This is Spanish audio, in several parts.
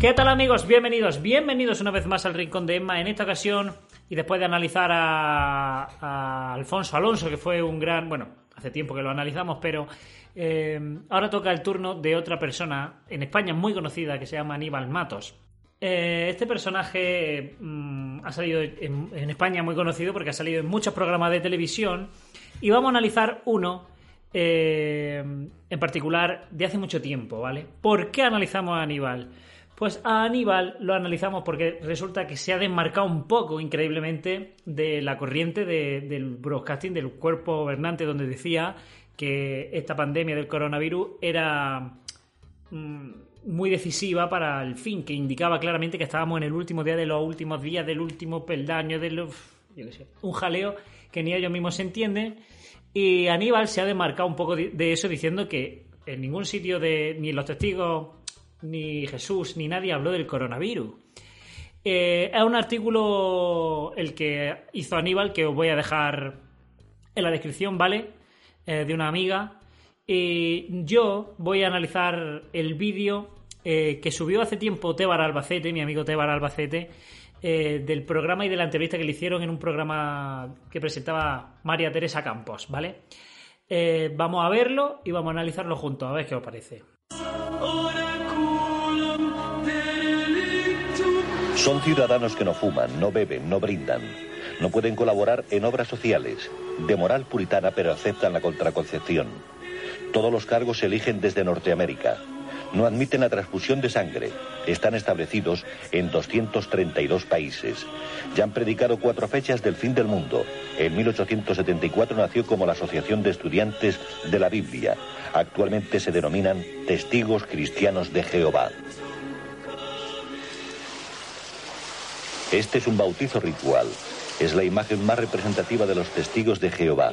¿Qué tal amigos? Bienvenidos, bienvenidos una vez más al Rincón de Emma. En esta ocasión, y después de analizar a, a Alfonso Alonso, que fue un gran, bueno, hace tiempo que lo analizamos, pero eh, ahora toca el turno de otra persona en España muy conocida que se llama Aníbal Matos. Eh, este personaje mm, ha salido en, España muy conocido porque ha salido en muchos programas de televisión y vamos a analizar uno eh, en particular de hace mucho tiempo, ¿vale? ¿Por qué analizamos a Aníbal? Pues a Aníbal lo analizamos porque resulta que se ha desmarcado un poco, increíblemente, de la corriente de- del broadcasting, del cuerpo gobernante, donde decía que esta pandemia del coronavirus era mm, muy decisiva para el fin, que indicaba claramente que estábamos en el último día de los últimos días, del último peldaño, de los, yo qué sé, un jaleo que ni ellos mismos se entienden. Y Aníbal se ha desmarcado un poco de eso diciendo que en ningún sitio de ni los testigos ni Jesús ni nadie habló del coronavirus. Eh, es un artículo el que hizo Aníbal que os voy a dejar en la descripción, ¿vale? Eh, de una amiga. Y yo voy a analizar el vídeo eh, que subió hace tiempo Tebar Albacete, mi amigo Tebar Albacete, del programa y de la entrevista que le hicieron en un programa que presentaba María Teresa Campos, ¿vale? Vamos a verlo y vamos a analizarlo juntos, a ver qué os parece. Son ciudadanos que no fuman, no beben, no brindan. No pueden colaborar en obras sociales. De moral puritana, pero aceptan la contraconcepción. Todos los cargos se eligen desde Norteamérica. No admiten la transfusión de sangre. Están establecidos en 232 países. Ya han predicado cuatro fechas del fin del mundo. En 1874 nació como la Asociación de Estudiantes de la Biblia. Actualmente se denominan Testigos Cristianos de Jehová. Este es un bautizo ritual. Es la imagen más representativa de los testigos de Jehová.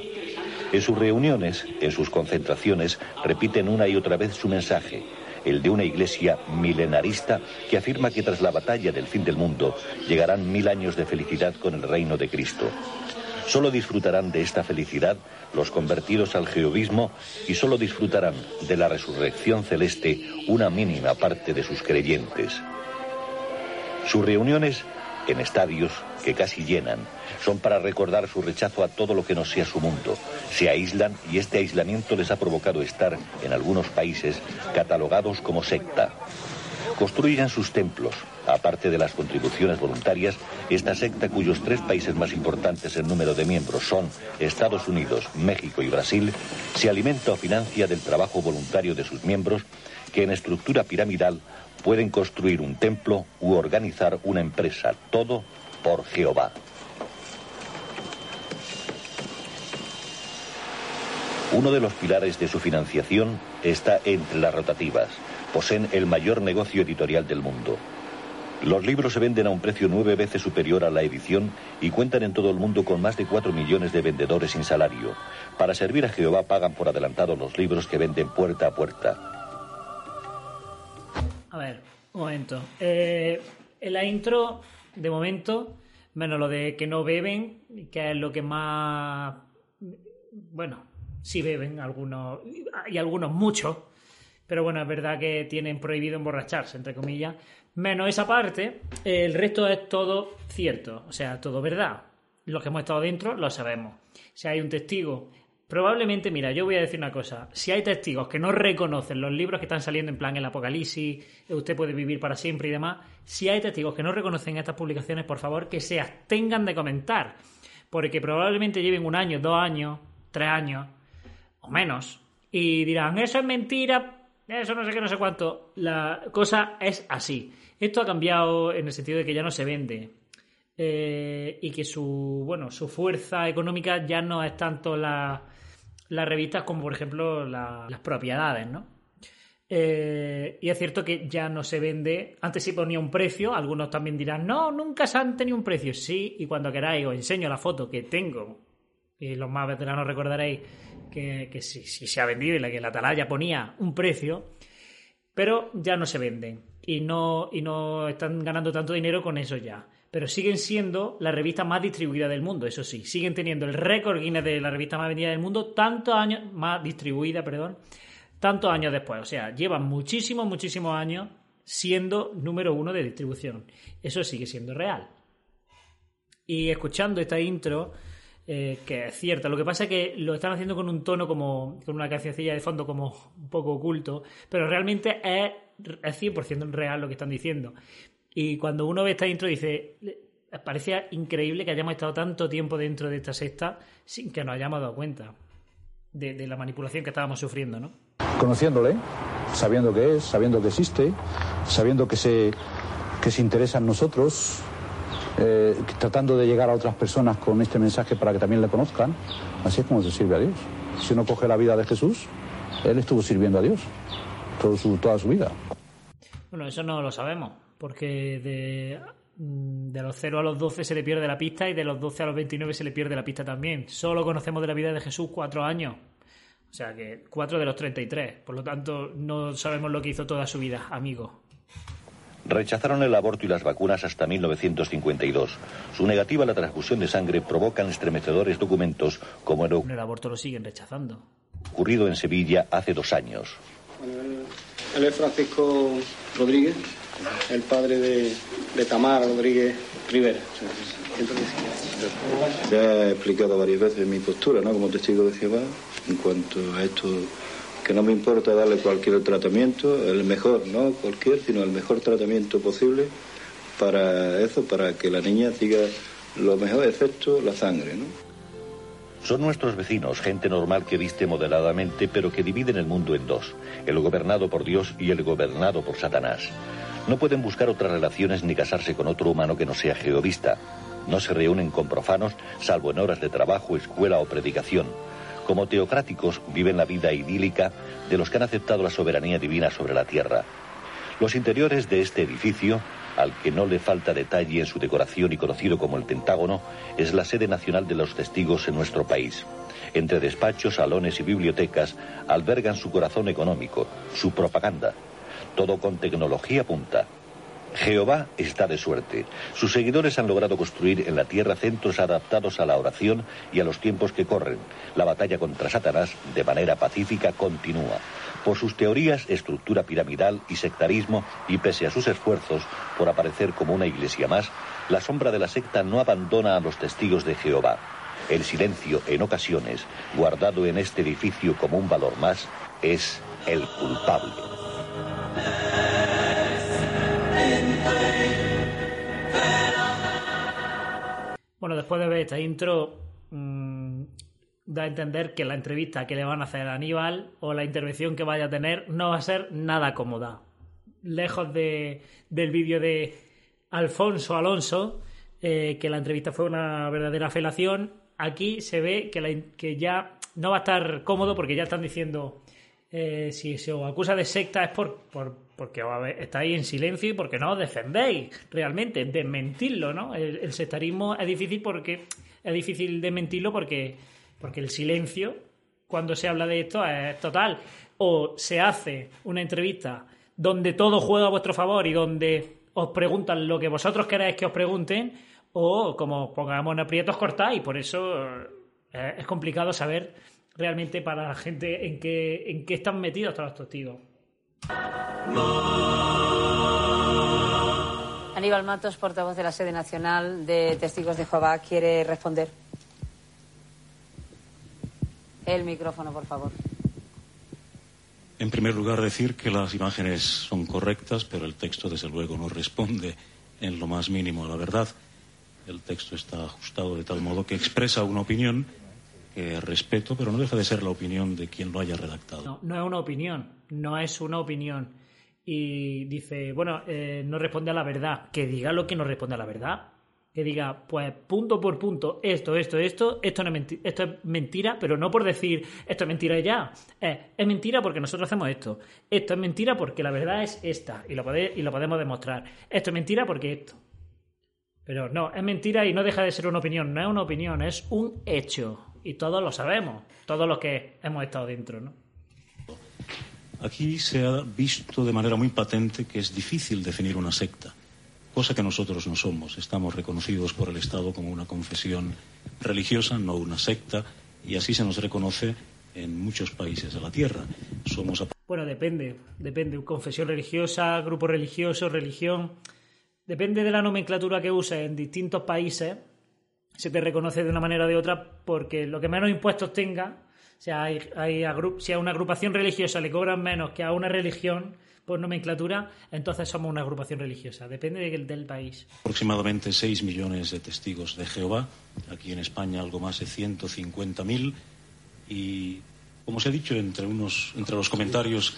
En sus reuniones, en sus concentraciones, repiten una y otra vez su mensaje, el de una iglesia milenarista que afirma que tras la batalla del fin del mundo llegarán mil años de felicidad con el reino de Cristo. Solo disfrutarán de esta felicidad los convertidos al jehovismo y solo disfrutarán de la resurrección celeste una mínima parte de sus creyentes. Sus reuniones en estadios que casi llenan son para recordar su rechazo a todo lo que no sea su mundo. Se aíslan y este aislamiento les ha provocado estar en algunos países catalogados como secta. Construyen sus templos. Aparte de las contribuciones voluntarias, esta secta, cuyos tres países más importantes en número de miembros son Estados Unidos, México y Brasil, se alimenta o financia del trabajo voluntario de sus miembros, que en estructura piramidal pueden construir un templo u organizar una empresa, todo por Jehová. Uno de los pilares de su financiación está entre las rotativas. Poseen el mayor negocio editorial del mundo. Los libros se venden a un precio nueve veces superior a la edición y cuentan en todo el mundo con más de cuatro millones de vendedores sin salario. Para servir a Jehová pagan por adelantado los libros que venden puerta a puerta. A ver, un momento. Eh, en la intro, de momento, menos lo de que no beben, que es lo que más. Bueno, sí beben algunos, y algunos muchos, pero bueno, es verdad que tienen prohibido emborracharse, entre comillas. Menos esa parte, el resto es todo cierto, o sea, todo verdad. Los que hemos estado dentro lo sabemos. Si hay un testigo Probablemente, mira, yo voy a decir una cosa. Si hay testigos que no reconocen los libros que están saliendo en plan el Apocalipsis, usted puede vivir para siempre y demás, si hay testigos que no reconocen estas publicaciones, por favor, que se abstengan de comentar. Porque probablemente lleven un año, dos años, tres años o menos. Y dirán, eso es mentira, eso no sé qué, no sé cuánto. La cosa es así. Esto ha cambiado en el sentido de que ya no se vende. Eh, y que su bueno su fuerza económica ya no es tanto la, las revistas como por ejemplo la- las propiedades no Eh, y es cierto que ya no se vende. Antes sí ponía un precio algunos también dirán no nunca se han tenido un precio sí y cuando queráis os enseño la foto que tengo y los más veteranos recordaréis que, que sí se ha vendido y la que la atalaya ponía un precio pero ya no se venden. Y no, y no están ganando tanto dinero con eso ya. Pero siguen siendo la revista más distribuida del mundo, eso sí. Siguen teniendo el récord Guinness de la revista más vendida del mundo, tantos años, más distribuida, perdón, tantos años después. O sea, llevan muchísimos, muchísimos años siendo número uno de distribución. Eso sigue siendo real. Y escuchando esta intro, eh, que es cierta, lo que pasa es que lo están haciendo con un tono como, con una cancioncilla de fondo como un poco oculto, pero realmente es, es 100% real lo que están diciendo. Y cuando uno ve esta intro dice, parecía increíble que hayamos estado tanto tiempo dentro de esta secta sin que nos hayamos dado cuenta de, de la manipulación que estábamos sufriendo, ¿no? Conociéndole, sabiendo que es, sabiendo que existe, sabiendo que se, que se interesa en nosotros, eh, tratando de llegar a otras personas con este mensaje para que también le conozcan. Así es como se sirve a Dios. Si uno coge la vida de Jesús, Él estuvo sirviendo a Dios todo su, toda su vida. Bueno, eso no lo sabemos, porque de, de los 0 a los 12 se le pierde la pista y de los 12 a los 29 se le pierde la pista también. Solo conocemos de la vida de Jesús cuatro años. O sea que cuatro de los 33. Por lo tanto, no sabemos lo que hizo toda su vida, amigo. Rechazaron el aborto y las vacunas hasta 1952. Su negativa a la transfusión de sangre provocan estremecedores documentos como el, el aborto lo siguen rechazando. ocurrido en Sevilla hace dos años. Bueno, él, él es Francisco Rodríguez, el padre de, de Tamara Rodríguez Rivera. Ya he explicado varias veces mi postura, ¿no? Como testigo de Jehová, en cuanto a esto, que no me importa darle cualquier tratamiento, el mejor, no cualquier, sino el mejor tratamiento posible para eso, para que la niña siga lo mejor, excepto la sangre, ¿no? Son nuestros vecinos, gente normal que viste moderadamente, pero que dividen el mundo en dos, el gobernado por Dios y el gobernado por Satanás. No pueden buscar otras relaciones ni casarse con otro humano que no sea jehovista. No se reúnen con profanos, salvo en horas de trabajo, escuela o predicación. Como teocráticos viven la vida idílica de los que han aceptado la soberanía divina sobre la tierra. Los interiores de este edificio, al que no le falta detalle en su decoración y conocido como el Pentágono, es la sede nacional de los testigos en nuestro país. Entre despachos, salones y bibliotecas albergan su corazón económico, su propaganda. Todo con tecnología punta. Jehová está de suerte. Sus seguidores han logrado construir en la tierra centros adaptados a la oración y a los tiempos que corren. La batalla contra Satanás, de manera pacífica, continúa. Por sus teorías, estructura piramidal y sectarismo, y pese a sus esfuerzos por aparecer como una iglesia más, la sombra de la secta no abandona a los testigos de Jehová. El silencio, en ocasiones, guardado en este edificio como un valor más, es el culpable. Bueno, después de ver esta intro, mmm, da a entender que la entrevista que le van a hacer a Aníbal o la intervención que vaya a tener no va a ser nada cómoda. Lejos de, del vídeo de Alfonso Alonso, eh, que la entrevista fue una verdadera felación, aquí se ve que ya no va a estar cómodo porque ya están diciendo eh, si se os acusa de secta es por, por porque estáis en silencio y porque no os defendéis realmente, desmentirlo, ¿no? El, sectarismo es difícil porque es difícil desmentirlo porque, porque el silencio, cuando se habla de esto, es total. O se hace una entrevista donde todo juega a vuestro favor y donde os preguntan lo que vosotros queráis que os pregunten, o como pongamos en aprietos cortáis. Por eso es complicado saber realmente para la gente en qué, en qué están metidos todos los testigos. Aníbal Matos, portavoz de la sede nacional de Testigos de Jehová, quiere responder. El micrófono, por favor. En primer lugar, decir que las imágenes son correctas, pero el texto, desde luego, no responde en lo más mínimo a la verdad. El texto está ajustado de tal modo que expresa una opinión que respeto, pero no deja de ser la opinión de quien lo haya redactado. No, no es una opinión, no es una opinión. Y dice, bueno, eh, no responde a la verdad. Que diga lo que no responde a la verdad. Que diga, pues punto por punto, esto, esto, esto, esto, no es, esto es mentira, pero no por decir esto es mentira ya. Es, es mentira porque nosotros hacemos esto. Esto es mentira porque la verdad es esta y lo podemos demostrar. Esto es mentira porque esto. Pero no, es mentira y no deja de ser una opinión. No es una opinión, es un hecho y todos lo sabemos, todos los que hemos estado dentro, ¿no? Aquí se ha visto de manera muy patente que es difícil definir una secta, cosa que nosotros no somos. Estamos reconocidos por el Estado como una confesión religiosa, no una secta, y así se nos reconoce en muchos países de la Tierra. Somos Bueno, depende, depende. Confesión religiosa, grupo religioso, religión. Depende de la nomenclatura que uses en distintos países, se te reconoce de una manera o de otra porque lo que menos impuestos tenga, o sea, hay, hay si a una agrupación religiosa le cobran menos que a una religión por nomenclatura, entonces somos una agrupación religiosa. Depende del, del país. Aproximadamente 6 millones de testigos de Jehová, aquí en España algo más de 150.000 y como se ha dicho entre, unos, entre los comentarios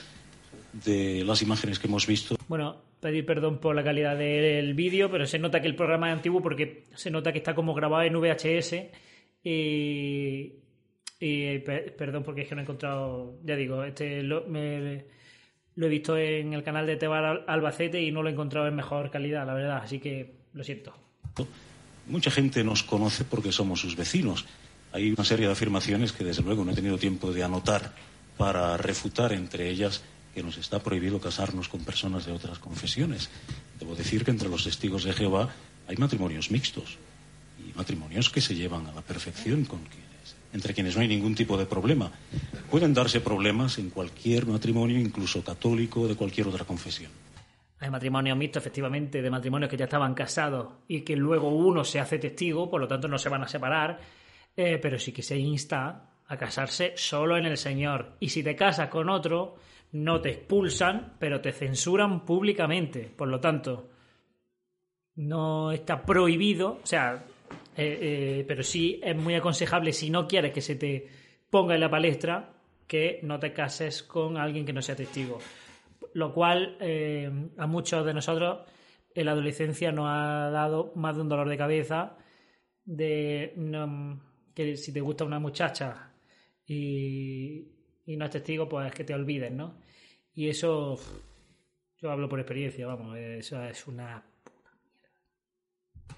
de las imágenes que hemos visto. Bueno, pedir perdón por la calidad del vídeo, pero se nota que el programa es antiguo porque se nota que está como grabado en VHS y, perdón porque es que no he encontrado, ya digo, este lo, lo he visto en el canal de Tebar Albacete y no lo he encontrado en mejor calidad, la verdad, así que lo siento. Mucha gente nos conoce porque somos sus vecinos hay una serie de afirmaciones que desde luego no he tenido tiempo de anotar para refutar entre ellas que nos está prohibido casarnos con personas de otras confesiones. Debo decir que entre los testigos de Jehová hay matrimonios mixtos y matrimonios que se llevan a la perfección con quienes, entre quienes no hay ningún tipo de problema. Pueden darse problemas en cualquier matrimonio, incluso católico, de cualquier otra confesión. Hay matrimonios mixtos, efectivamente, de matrimonios que ya estaban casados y que luego uno se hace testigo, por lo tanto no se van a separar eh, pero sí que se insta a casarse solo en el Señor. Y si te casas con otro, no te expulsan, pero te censuran públicamente. Por lo tanto, no está prohibido, o sea, eh, eh, pero sí es muy aconsejable si no quieres que se te ponga en la palestra que no te cases con alguien que no sea testigo. Lo cual a muchos de nosotros en la adolescencia nos ha dado más de un dolor de cabeza de que si te gusta una muchacha y, no es testigo, pues es que te olvides, ¿no? Y eso, yo hablo por experiencia, vamos, eso es una puta mierda.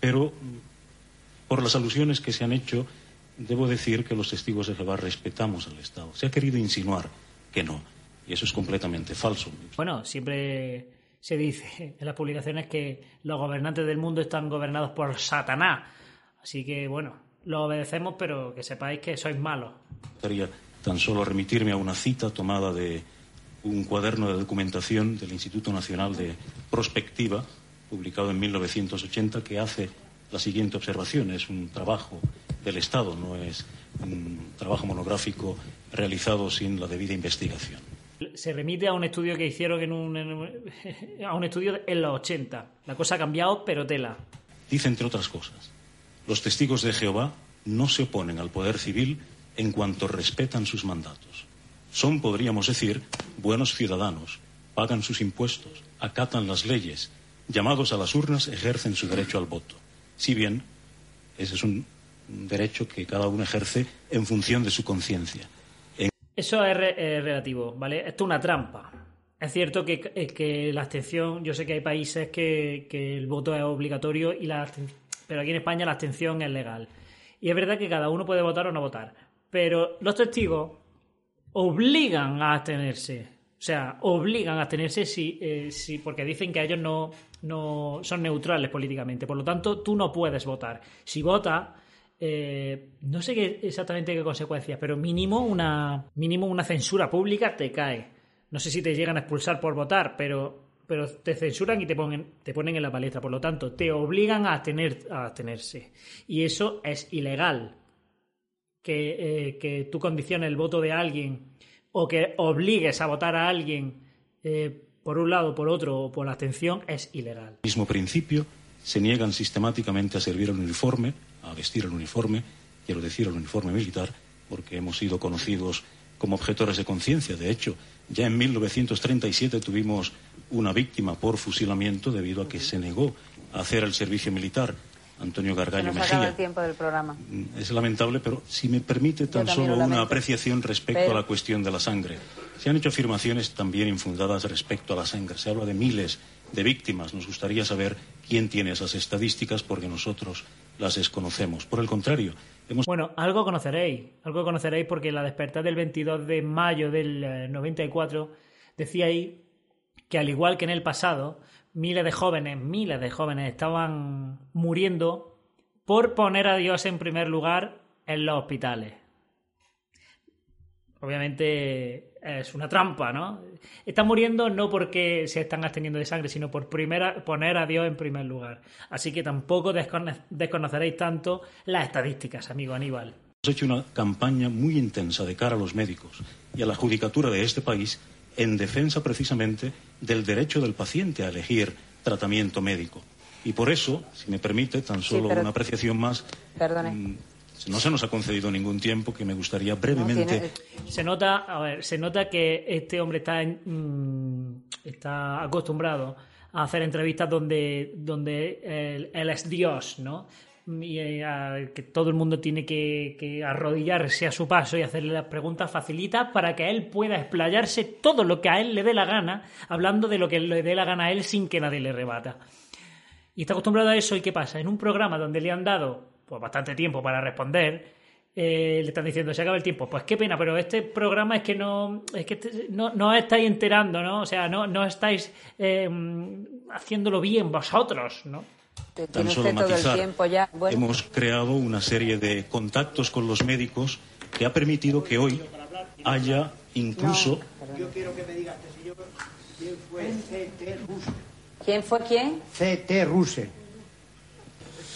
Pero, por las alusiones que se han hecho, debo decir que los testigos de Jehová respetamos al Estado. Se ha querido insinuar que no, y eso es completamente falso. Bueno, siempre se dice en las publicaciones que los gobernantes del mundo están gobernados por Satanás. Así que, bueno, lo obedecemos, pero que sepáis que sois malos. Tan solo remitirme a una cita tomada de un cuaderno de documentación del Instituto Nacional de Prospectiva, publicado en 1980, que hace la siguiente observación. Es un trabajo del Estado, no es un trabajo monográfico realizado sin la debida investigación. Se remite a un estudio que hicieron en un, a un estudio en los 80. La cosa ha cambiado, pero tela. Dice, entre otras cosas, los testigos de Jehová no se oponen al poder civil en cuanto respetan sus mandatos. Son, podríamos decir, buenos ciudadanos, pagan sus impuestos, acatan las leyes, llamados a las urnas ejercen su derecho al voto. Si bien ese es un derecho que cada uno ejerce en función de su conciencia. Eso es, relativo, ¿vale? Esto es una trampa. Es cierto que, que, la abstención, yo sé que hay países que, que el voto es obligatorio y la pero aquí en España la abstención es legal. Y es verdad que cada uno puede votar o no votar, pero los testigos obligan a abstenerse. O sea, obligan a abstenerse si, eh, si, porque dicen que ellos no, no son neutrales políticamente. Por lo tanto, tú no puedes votar. Si votas, eh, no sé qué, exactamente qué consecuencias, pero mínimo una, mínimo una censura pública te cae. No sé si te llegan a expulsar por votar, pero pero te censuran y te ponen, te ponen en la palestra. Por lo tanto, te obligan a, tener, a abstenerse. Y eso es ilegal. Que, eh, que tú condiciones el voto de alguien o que obligues a votar a alguien eh, por un lado, por otro o por la abstención es ilegal. Mismo principio, se niegan sistemáticamente a servir el uniforme, a vestir el uniforme, quiero decir el uniforme militar, porque hemos sido conocidos como objetores de conciencia. De hecho, ya en 1937 tuvimos una víctima por fusilamiento debido a que se negó a hacer el servicio militar. Antonio Gargallo Mejía. el tiempo del programa. Mm, es lamentable, pero si me permite tan solo una apreciación respecto a la cuestión de la sangre. Se han hecho afirmaciones también infundadas respecto a la sangre. Se habla de miles de víctimas. Nos gustaría saber quién tiene esas estadísticas porque nosotros las desconocemos. Por el contrario, hemos... Bueno, algo conoceréis. Algo conoceréis porque la despertar del 22 de mayo del 94 eh, decía ahí que al igual que en el pasado, miles de jóvenes, miles de jóvenes estaban muriendo por poner a Dios en primer lugar en los hospitales. obviamente es una trampa, ¿no? Están muriendo no porque se están absteniendo de sangre, sino por primera, poner a Dios en primer lugar. Así que tampoco desconoceréis tanto las estadísticas, amigo Aníbal. Hemos hecho una campaña muy intensa de cara a los médicos y a la judicatura de este país en defensa precisamente del derecho del paciente a elegir tratamiento médico. Y por eso, si me permite, tan solo una apreciación más. Perdone. Mm, no se nos ha concedido ningún tiempo que me gustaría brevemente. Se nota, a ver, se nota que este hombre está, mm, está acostumbrado a hacer entrevistas donde, donde él, es Dios, ¿no? Y eh, que todo el mundo tiene que, arrodillarse a su paso y hacerle las preguntas facilitas para que él pueda explayarse todo lo que a él le dé la gana, hablando de lo que le dé la gana a él sin que nadie le rebata. Y está acostumbrado a eso, ¿y qué pasa? En un programa donde le han dado pues bastante tiempo para responder, eh, le están diciendo, se acaba el tiempo. Pues qué pena, pero este programa es que no, es que este, no, no estáis enterando, ¿no? O sea, no, no estáis eh, haciéndolo bien vosotros, ¿no? Tan solo matizar, hemos creado una serie de contactos con los médicos que ha permitido que hoy haya incluso... Yo quiero que me diga este señor quién fue C.T. Ruse. ¿Quién fue quién? C.T. Ruse.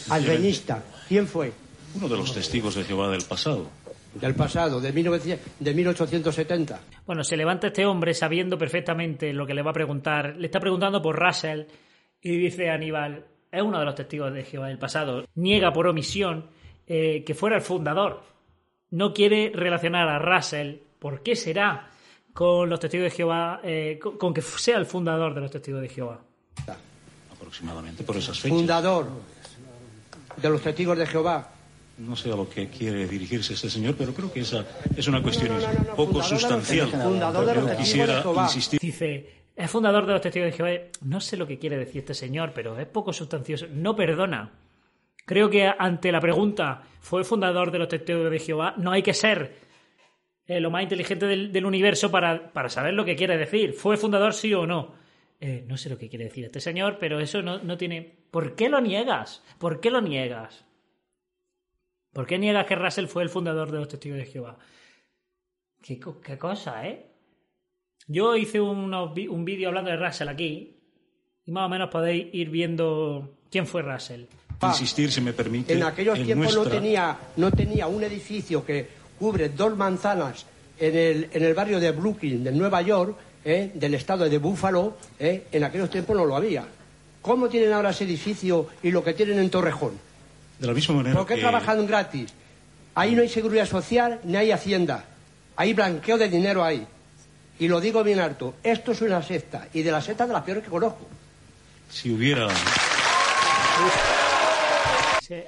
Albenista. ¿Quién fue? Uno de los testigos de Jehová del pasado. Del pasado, de, 1870. Bueno, se levanta este hombre sabiendo perfectamente lo que le va a preguntar. Le está preguntando por Russell y dice Aníbal, es uno de los testigos de Jehová del pasado. Niega por omisión eh, que fuera el fundador. No quiere relacionar a Russell. ¿Por qué será? Con los testigos de Jehová, eh, con, que sea el fundador de los testigos de Jehová. Aproximadamente por esas fechas. Fundador de los testigos de Jehová. No sé a lo que quiere dirigirse este señor, pero creo que esa es una cuestión poco sustancial. Fundador de los quisiera insistir. Dice, es fundador de los testigos de Jehová. No sé lo que quiere decir este señor, pero es poco sustancioso. No perdona. Creo que ante la pregunta, ¿fue fundador de los testigos de Jehová? No hay que ser eh, lo más inteligente del, universo para, para, saber lo que quiere decir. ¿Fue fundador sí o no? Eh, no sé lo que quiere decir este señor, pero eso no, no tiene... ¿Por qué lo niegas? ¿Por qué lo niegas? ¿Por qué niegas que Russell fue el fundador de los Testigos de Jehová? ¿Qué, qué cosa, eh? Yo hice un vídeo hablando de Russell aquí y más o menos podéis ir viendo quién fue Russell. Insistir, si me permite. En aquellos tiempos no, tenía, no tenía un edificio que cubre dos manzanas en el, en el barrio de Brooklyn, de Nueva York, ¿eh? del estado de Búfalo, ¿eh? en aquellos tiempos no lo había. ¿Cómo tienen ahora ese edificio y lo que tienen en Torrejón? De la misma manera. ¿Por qué trabajan gratis? Ahí no hay seguridad social ni hay hacienda. Hay blanqueo de dinero ahí. Y lo digo bien alto, esto es una secta, y de la secta de las peores que conozco. Si hubiera...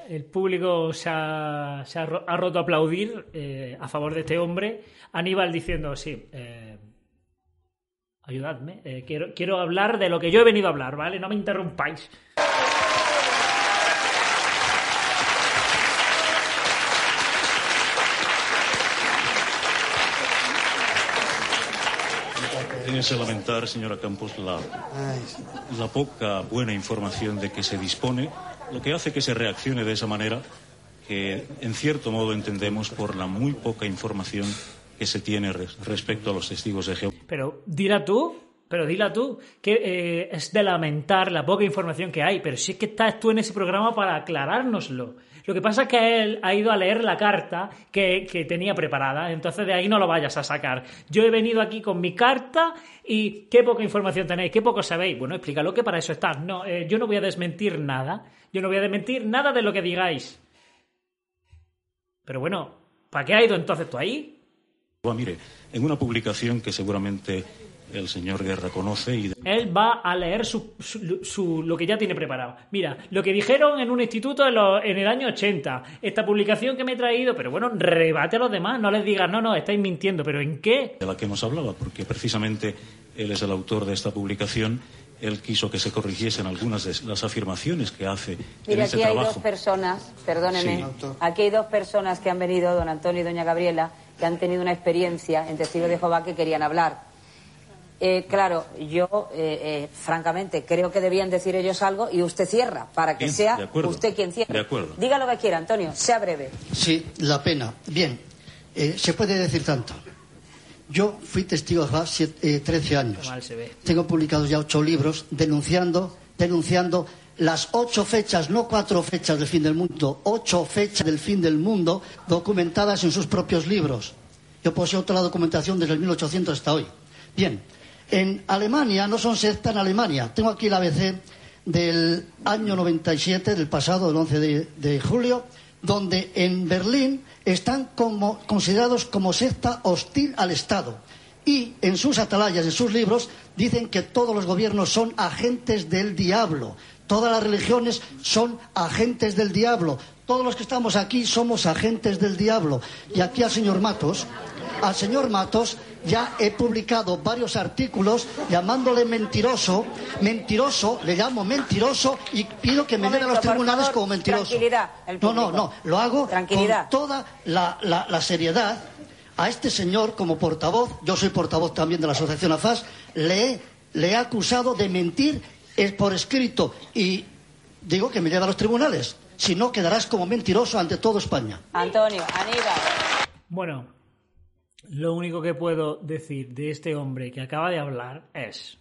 El público se ha, roto a aplaudir eh, a favor de este hombre. Aníbal diciendo, sí, Ayudadme. Eh, quiero, quiero hablar de lo que yo he venido a hablar, ¿vale? No me interrumpáis. Tienes que lamentar, señora Campos, la, la poca buena información de que se dispone, lo que hace que se reaccione de esa manera, que en cierto modo entendemos por la muy poca información que se tiene respecto a los testigos de Jehová. Pero dila tú, pero dila tú, que eh, es de lamentar la poca información que hay, pero si es que estás tú en ese programa para aclarárnoslo. Lo que pasa es que él ha ido a leer la carta que, tenía preparada, entonces de ahí no lo vayas a sacar. Yo he venido aquí con mi carta y qué poca información tenéis, qué poco sabéis. Bueno, explícalo que para eso estás. No, eh, yo no voy a desmentir nada, yo no voy a desmentir nada de lo que digáis. Pero bueno, ¿para qué ha ido entonces tú ahí? mire, en una publicación que seguramente el señor Guerra conoce y... Él va a leer su, lo que ya tiene preparado. Mira, lo que dijeron en un instituto en, el año 80, esta publicación que me he traído, pero bueno, rebate a los demás, no les digas, no, no, estáis mintiendo, pero ¿en qué? De la que nos hablaba, porque precisamente él es el autor de esta publicación. Él quiso que se corrigiesen algunas de las afirmaciones que hace Mira, en aquí hay dos personas, perdóneme, aquí hay dos personas que han venido, don Antonio y doña Gabriela, que han tenido una experiencia en Testigos de Jehová que querían hablar. Eh, claro, yo eh, eh, francamente creo que debían decir ellos algo y usted cierra, para que sea usted quien cierre. De acuerdo. Diga lo que quiera, Antonio, sea breve. Sí, la pena. Bien, se puede decir tanto. Yo fui testigo de siete, 13 años. Mal se ve. Tengo publicados ya ocho libros denunciando, denunciando las ocho fechas, no cuatro fechas del fin del mundo, ocho fechas del fin del mundo documentadas en sus propios libros. Yo poseo toda la documentación desde el 1800 hasta hoy. Bien, en Alemania, no son sectas en Alemania. Tengo aquí la ABC del año 97, del pasado, del 11 de, julio, donde en Berlín están considerados como secta hostil al Estado. Y en sus atalayas, en sus libros, dicen que todos los gobiernos son agentes del diablo. Todas las religiones son agentes del diablo. Todos los que estamos aquí somos agentes del diablo. Y aquí al señor Matos, al señor Matos ya he publicado varios artículos llamándole mentiroso, mentiroso, le llamo mentiroso y pido que me den a los tribunales como mentiroso. No, no, no, lo hago con toda la, la- la seriedad. A este señor, como portavoz, yo soy portavoz también de la Asociación AFAS, le, he- le he acusado de mentir por escrito y digo que me lleva a los tribunales. Si no, quedarás como mentiroso ante todo España. Antonio, Aníbal. Bueno, lo único que puedo decir de este hombre que acaba de hablar es...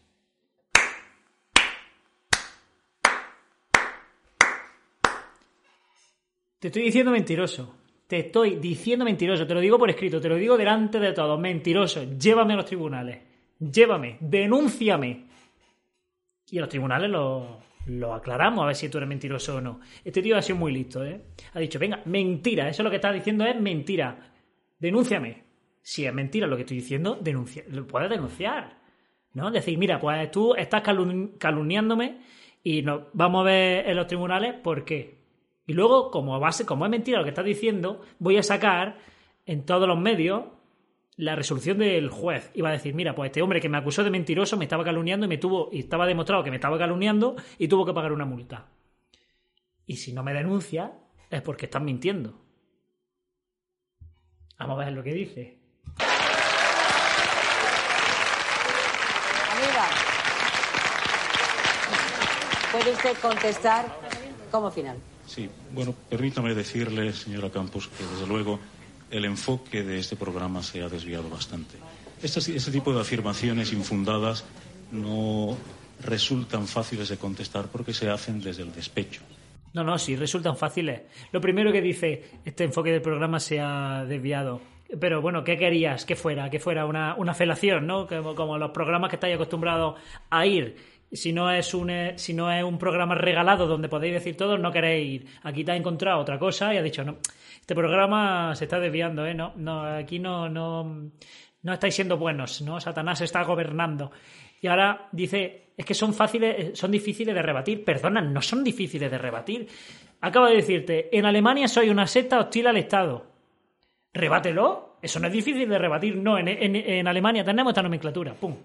Te estoy diciendo mentiroso. Te estoy diciendo mentiroso. Te lo digo por escrito. Te lo digo delante de todos. Mentiroso. Llévame a los tribunales. Llévame. Denúnciame. Y a los tribunales lo, lo aclaramos a ver si tú eres mentiroso o no. Este tío ha sido muy listo, ¿eh? Ha dicho, venga, mentira. Eso lo que estás diciendo es mentira. Denúnciame. Si es mentira lo que estoy diciendo, denuncia. Lo puedes denunciar. ¿No? Decir, mira, pues tú estás calumniándome y nos vamos a ver en los tribunales por qué. Y luego, como base, como es mentira lo que estás diciendo, voy a sacar en todos los medios la resolución del juez. Va a decir, mira, pues este hombre que me acusó de mentiroso me estaba calumniando y me tuvo, y estaba demostrado que me estaba calumniando y tuvo que pagar una multa. Y si no me denuncia, es porque están mintiendo. Vamos a ver lo que dice. Aníbal. ¿Puede usted contestar como final? Sí, bueno, permítame decirle, señora Campos, que desde luego el enfoque de este programa se ha desviado bastante. Este, este tipo de afirmaciones infundadas no resultan fáciles de contestar porque se hacen desde el despecho. No, no, sí, resultan fáciles. Lo primero que dice, este enfoque del programa se ha desviado. Pero bueno, ¿qué querías? Que fuera, que fuera una, una felación, ¿no? Como, como los programas que estáis acostumbrados a ir. Si no, es un, eh, si no es un programa regalado donde podéis decir todo, no queréis ir. Aquí te ha encontrado otra cosa y ha dicho, no, este programa se está desviando, ¿eh? No, no, aquí no, no, no estáis siendo buenos, ¿no? Satanás está gobernando. Y ahora dice, es que son fáciles, eh, son difíciles de rebatir. Perdona, no son difíciles de rebatir. Acabo de decirte, en Alemania soy una secta hostil al Estado. Rebátelo. Eso no es difícil de rebatir. No, en, en- en Alemania tenemos esta nomenclatura. Pum.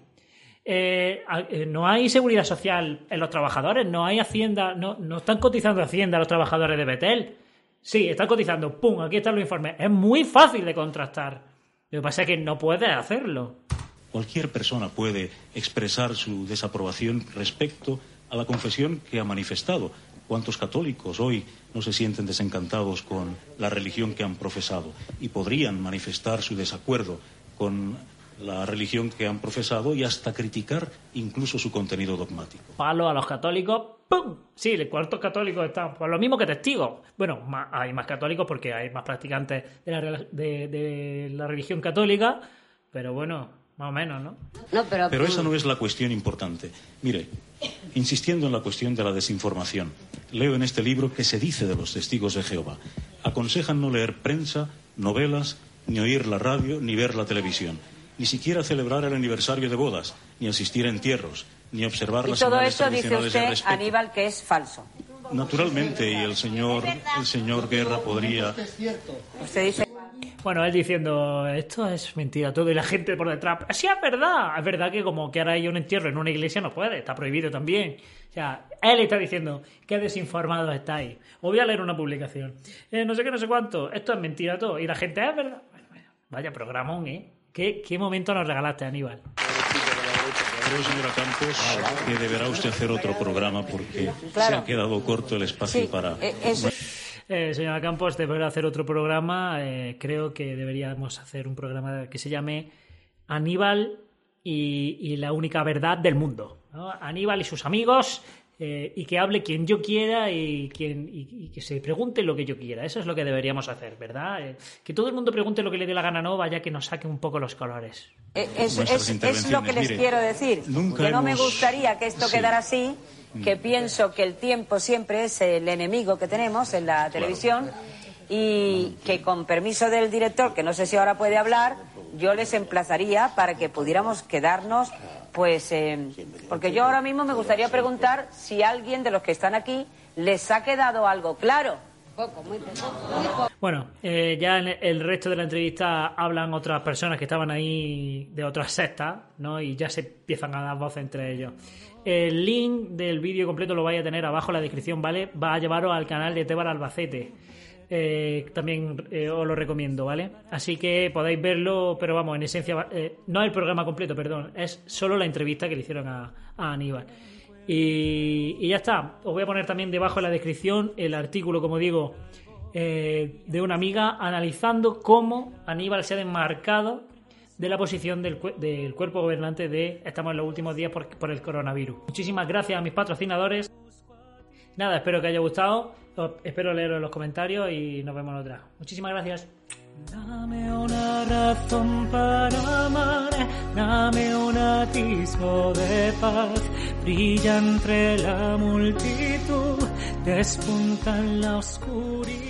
Eh, eh, no hay seguridad social en los trabajadores, no hay hacienda, no, no están cotizando hacienda los trabajadores de Betel. Sí, están cotizando. Pum, aquí están los informes. Es muy fácil de contrastar. Lo que pasa es que no puedes hacerlo. Cualquier persona puede expresar su desaprobación respecto a la confesión que ha manifestado. ¿Cuántos católicos hoy no se sienten desencantados con la religión que han profesado y podrían manifestar su desacuerdo con la religión que han profesado y hasta criticar incluso su contenido dogmático? Palo a los católicos. ¡Pum! Sí, ¿cuántos católicos están? Pues lo mismo que testigos. Bueno, hay más católicos porque hay más practicantes de la, rela- de- de la religión católica, pero bueno, más o menos, ¿no? No, pero, Pero esa no es la cuestión importante. Mire, insistiendo en la cuestión de la desinformación, leo en este libro que se dice de los testigos de Jehová. Aconsejan no leer prensa, novelas, ni oír la radio, ni ver la televisión, ni siquiera celebrar el aniversario de bodas, ni asistir a entierros, ni observar y las todo esto dice usted. Aníbal, que es falso. Naturalmente, y el señor, el señor Guerra podría Usted dice... Bueno, él diciendo, esto es mentira todo, y la gente por detrás, sí, es verdad, es verdad que como que ahora hay un entierro en una iglesia no puede, está prohibido también. O sea, él está diciendo, qué desinformados estáis. Os voy a leer una publicación. Eh, no sé qué, no sé cuánto, esto es mentira todo, y la gente, es verdad. Bueno, bueno, vaya programón, ¿eh? ¿Qué, ¿Qué momento nos regalaste, Aníbal? Creo, señora Campos, que deberá usted hacer otro programa porque se Claro. ha quedado corto el espacio Sí, para... eh, eso- Eh, señora Campos, deberá hacer otro programa. eh, creo que deberíamos hacer un programa que se llame Aníbal y, la única verdad del mundo. Aníbal y sus amigos eh, y que hable quien yo quiera y, quien, y, que se pregunte lo que yo quiera. Eso es lo que deberíamos hacer, ¿verdad? Eh, que todo el mundo pregunte lo que le dé la gana, no vaya que nos saque un poco los colores. Eh, es, lo que les quiero decir. Que no me gustaría que esto quedara así, que mm. pienso que el tiempo siempre es el enemigo que tenemos en la televisión y que con permiso del director, que no sé si ahora puede hablar, yo les emplazaría para que pudiéramos quedarnos pues, eh, porque yo ahora mismo me gustaría preguntar si alguien de los que están aquí les ha quedado algo claro. Bueno, eh, ya en el resto de la entrevista hablan otras personas que estaban ahí de otras sectas, ¿no? Y ya se empiezan a dar voces entre ellos. El link del vídeo completo lo vais a tener abajo en la descripción, ¿vale? Va a llevaros al canal de Tebar Albacete. Eh, también eh, os lo recomiendo, ¿vale? Así que podéis verlo, pero vamos, en esencia, eh, no el programa completo, perdón, es solo la entrevista que le hicieron a, Aníbal. Y, ya está, os voy a poner también debajo en la descripción el artículo, como digo, de una amiga analizando cómo Aníbal se ha desmarcado de la posición del, del, cuerpo gobernante de estamos en los últimos días por, por el coronavirus. Muchísimas gracias a mis patrocinadores. Nada, espero que haya gustado. Espero leerlo en los comentarios y nos vemos en otra. Muchísimas gracias. Dame una razón para amar, dame un atisbo de paz, brilla entre la multitud, despunta en la oscuridad.